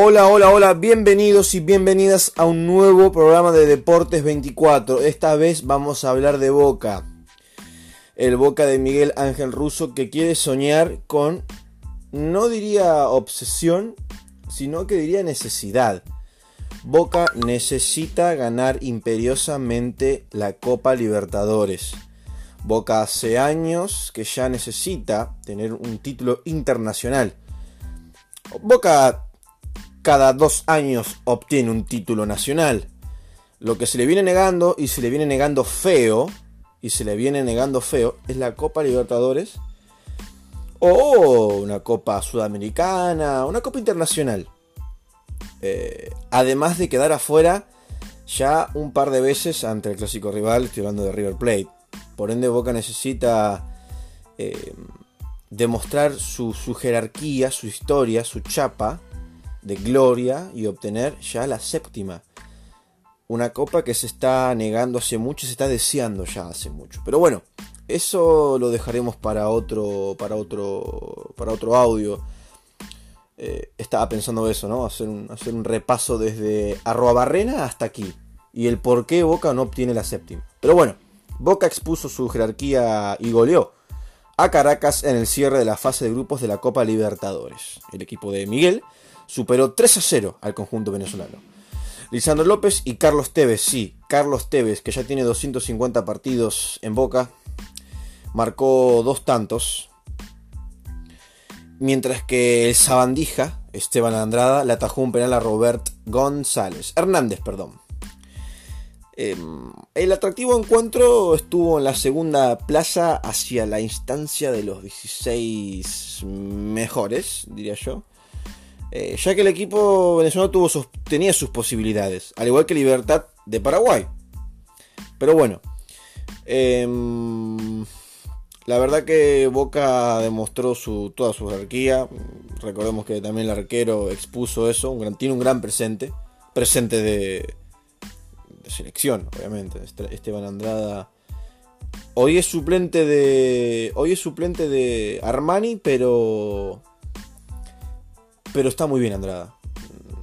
Hola, hola, hola, bienvenidos y bienvenidas a un nuevo programa de Deportes 24. Esta vez vamos a hablar de Boca. El Boca de Miguel Ángel Russo que quiere soñar con, no diría obsesión, sino que diría necesidad. Boca necesita ganar imperiosamente la Copa Libertadores. Boca hace años que ya necesita tener un título internacional. Boca cada dos años obtiene un título nacional. Lo que se le viene negando y se le viene negando feo, y se le viene negando feo, es la Copa Libertadores o una Copa Sudamericana, una Copa Internacional. Eh, además de quedar afuera ya un par de veces ante el clásico rival, estoy hablando de River Plate. Por ende, Boca necesita eh, demostrar su, su jerarquía, su historia, su chapa de gloria y obtener ya la séptima. Una copa que se está negando hace mucho, se está deseando ya hace mucho. Pero bueno, eso lo dejaremos para otro, para otro, para otro audio. Eh, estaba pensando eso, ¿no? Hacer un, hacer un repaso desde arroba barrena hasta aquí. Y el por qué Boca no obtiene la séptima. Pero bueno, Boca expuso su jerarquía y goleó a Caracas en el cierre de la fase de grupos de la Copa Libertadores. El equipo de Miguel superó 3 a 0 al conjunto venezolano. Lisandro López y Carlos Tevez, sí, Carlos Tevez, que ya tiene 250 partidos en Boca, marcó dos tantos, mientras que el Sabandija, Esteban Andrada, le atajó un penal a Robert González, Hernández, perdón. Em, el atractivo encuentro estuvo en la segunda plaza hacia la instancia de los 16 mejores, diría yo. Eh, ya que el equipo venezolano tuvo tenía sus posibilidades, al igual que Libertad de Paraguay. Pero bueno, em, la verdad que Boca demostró su, toda su jerarquía. Recordemos que también el arquero expuso eso, tiene un gran presente, presente de, de selección, obviamente. Esteban Andrada. Hoy es suplente de. Hoy es suplente de Armani, pero pero está muy bien Andrada.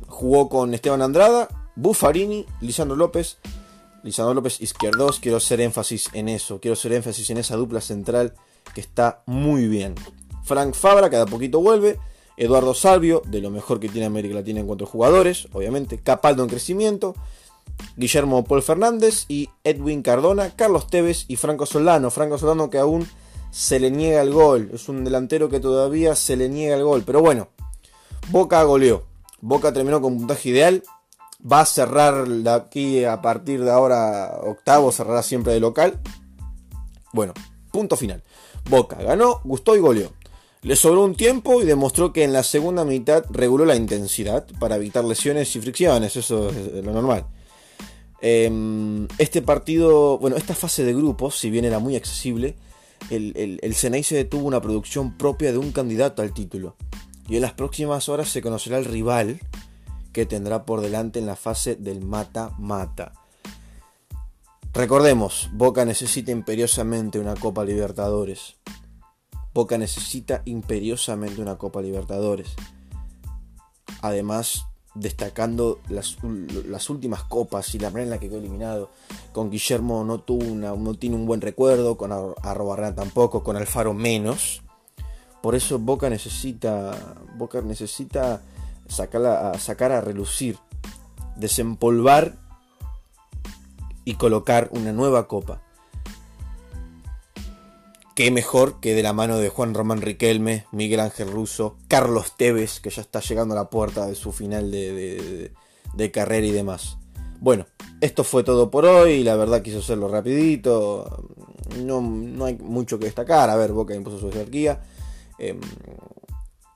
Jugó con Esteban Andrada, Buffarini, Lisandro López. Lisandro López izquierdos, quiero hacer énfasis en eso, quiero hacer énfasis en esa dupla central que está muy bien. Frank Fabra, cada poquito vuelve. Eduardo Salvio, de lo mejor que tiene América Latina en cuanto a jugadores, obviamente. Capaldo en crecimiento. Guillermo Paul Fernández y Edwin Cardona, Carlos Tevez y Franco Solano. Franco Solano que aún se le niega el gol. Es un delantero que todavía se le niega el gol. Pero bueno, Boca goleó. Boca terminó con puntaje ideal. Va a cerrar de aquí a partir de ahora octavo, cerrará siempre de local. Bueno, punto final. Boca ganó, gustó y goleó. Le sobró un tiempo y demostró que en la segunda mitad reguló la intensidad para evitar lesiones y fricciones, eso es lo normal. Em, este partido, bueno, esta fase de grupos, si bien era muy accesible, el, el, el se detuvo una producción propia de un candidato al título y en las próximas horas se conocerá el rival que tendrá por delante en la fase del mata-mata. Recordemos, Boca necesita imperiosamente una Copa Libertadores. Boca necesita imperiosamente una Copa Libertadores. Además, destacando las, últimas copas y la manera en la que quedó eliminado. Con Guillermo no, tuvo no tiene un buen recuerdo, con Arrobarrena tampoco, con Alfaro menos. Por eso Boca necesita, Boca necesita sacar a, relucir, desempolvar y colocar una nueva copa. Qué mejor que de la mano de Juan Román Riquelme, Miguel Ángel Russo, Carlos Tevez, que ya está llegando a la puerta de su final de, de carrera y demás. Bueno, esto fue todo por hoy. La verdad quise hacerlo rapidito. No, no hay mucho que destacar. A ver, Boca impuso su jerarquía. Em,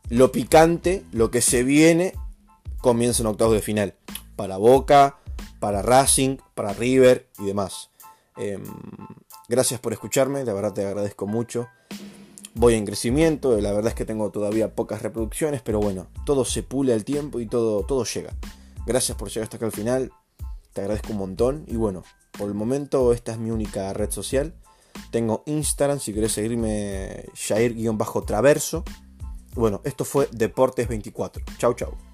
lo picante, lo que se viene, comienza en octavos de final. Para Boca, para Racing, para River y demás. Em, gracias por escucharme, la verdad te agradezco mucho. Voy en crecimiento, la verdad es que tengo todavía pocas reproducciones, pero bueno, todo se pule al tiempo y todo, todo llega. Gracias por llegar hasta acá al final, te agradezco un montón y bueno, por el momento esta es mi única red social. Tengo Instagram, si querés seguirme, Jair-Traverso. Bueno, esto fue Deportes 24. Chau, chau.